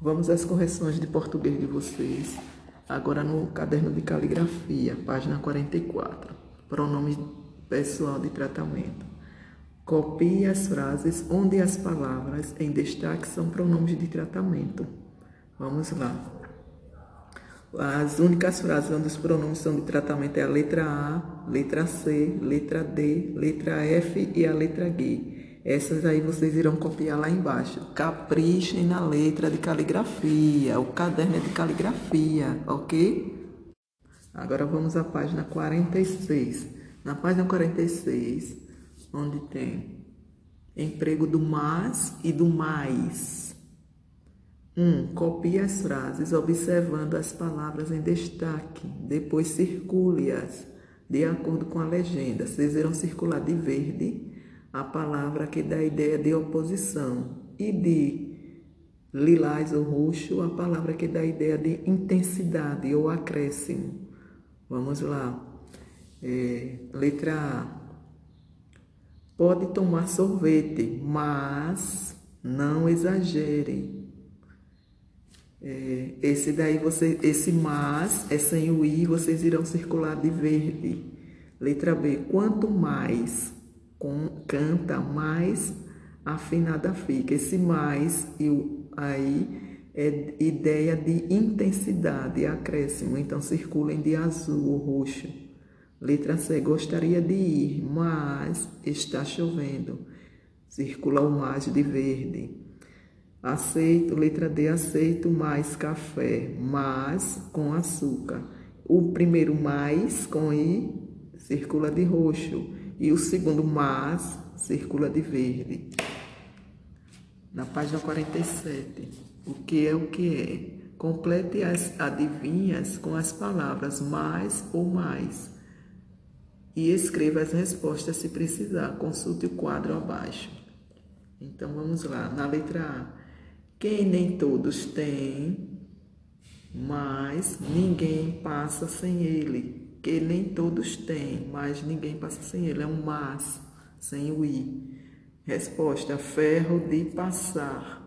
Vamos às correções de português de vocês. Agora no caderno de caligrafia, página 44. Pronomes pessoal de tratamento. Copie as frases onde as palavras em destaque são pronomes de tratamento. Vamos lá. As únicas frases onde os pronomes são de tratamento é a letra A, letra C, letra D, letra F e a letra G. Essas aí vocês irão copiar lá embaixo. Caprichem na letra de caligrafia. O caderno é de caligrafia, ok? Agora vamos à página 46. Na página 46 onde tem emprego do mas e do mais. 1. Um, copie as frases observando as palavras em destaque, depois circule-as de acordo com a legenda. Vocês irão circular de verde a palavra que dá a ideia de oposição e de lilás ou roxo a palavra que dá a ideia de intensidade ou acréscimo. Vamos lá. É, letra A. Pode tomar sorvete, mas não exagere. É, esse daí você, esse mas é sem o i, vocês irão circular de verde. Letra B. Quanto mais com, canta, mais afinada fica. Esse mais e o aí é ideia de intensidade, acréscimo. Então circulem de azul ou roxo. Letra C. Gostaria de ir, mas está chovendo. Circula o mais de verde. Aceito, letra D. Aceito mais café, mas com açúcar. O primeiro mais com I circula de roxo. E o segundo mas circula de verde. Na página 47. O que é o que é? Complete as adivinhas com as palavras mais ou mais e escreva as respostas se precisar. Consulte o quadro abaixo. Então vamos lá. Na letra A. Quem nem todos têm, mas ninguém passa sem ele. Que nem todos têm, mas ninguém passa sem ele. É um mas, sem o i. Resposta: ferro de passar.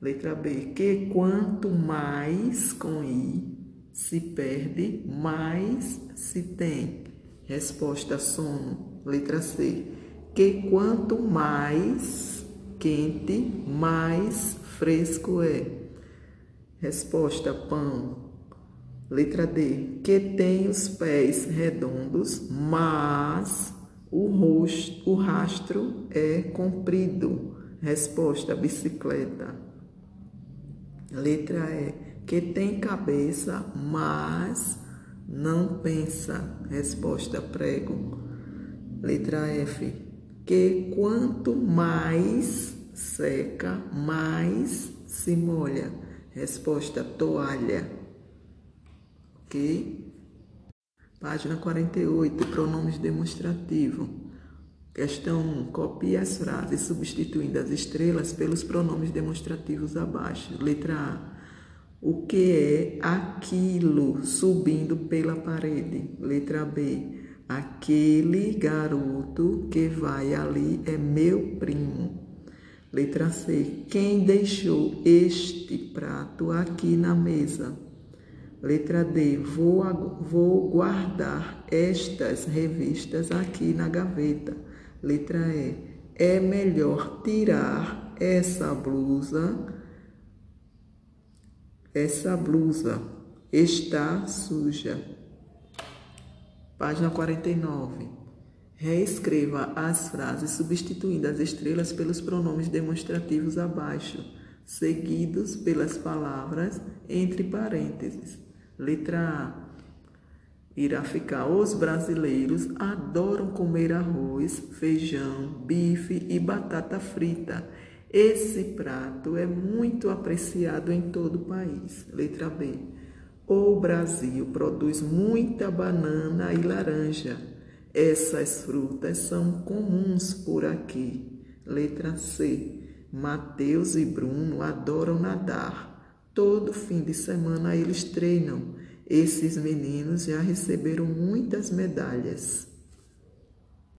Letra B. Que quanto mais com i se perde, mais se tem. Resposta sono. Letra C. Que quanto mais quente, mais fresco é. Resposta pão. Letra D. Que tem os pés redondos, mas o, rosto, o rastro é comprido. Resposta bicicleta. Letra E. Que tem cabeça, mas não pensa. Resposta prego. Letra F. Que quanto mais seca, mais se molha. Resposta toalha. Ok? Página 48. Pronomes demonstrativos. Questão 1. Copie as frases substituindo as estrelas pelos pronomes demonstrativos abaixo. Letra A o que é aquilo subindo pela parede? Letra B. Aquele garoto que vai ali é meu primo. Letra C. Quem deixou este prato aqui na mesa? Letra D. Vou, vou guardar estas revistas aqui na gaveta. Letra E. É melhor tirar essa blusa essa blusa está suja. Página 49. Reescreva as frases substituindo as estrelas pelos pronomes demonstrativos abaixo, seguidos pelas palavras entre parênteses. Letra A. Irá ficar: os brasileiros adoram comer arroz, feijão, bife e batata frita esse prato é muito apreciado em todo o país. Letra B. O Brasil produz muita banana e laranja. Essas frutas são comuns por aqui. Letra C. Mateus e Bruno adoram nadar. Todo fim de semana eles treinam. Esses meninos já receberam muitas medalhas.